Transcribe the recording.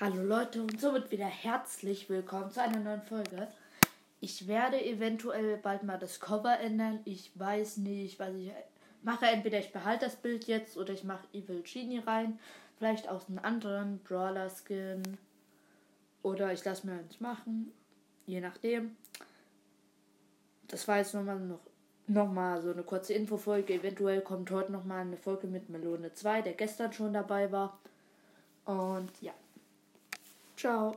Hallo Leute und somit wieder herzlich willkommen zu einer neuen Folge. Ich werde eventuell bald mal das Cover ändern. Ich weiß nicht, was ich mache. Entweder ich behalte das Bild jetzt oder ich mache Evil Genie rein. Vielleicht aus einem anderen Brawler Skin. Oder ich lasse mir eins machen. Je nachdem. Das war jetzt nochmal noch, noch mal so eine kurze Infofolge. Eventuell kommt heute nochmal eine Folge mit Melone 2, der gestern schon dabei war. Und ja. Ciao.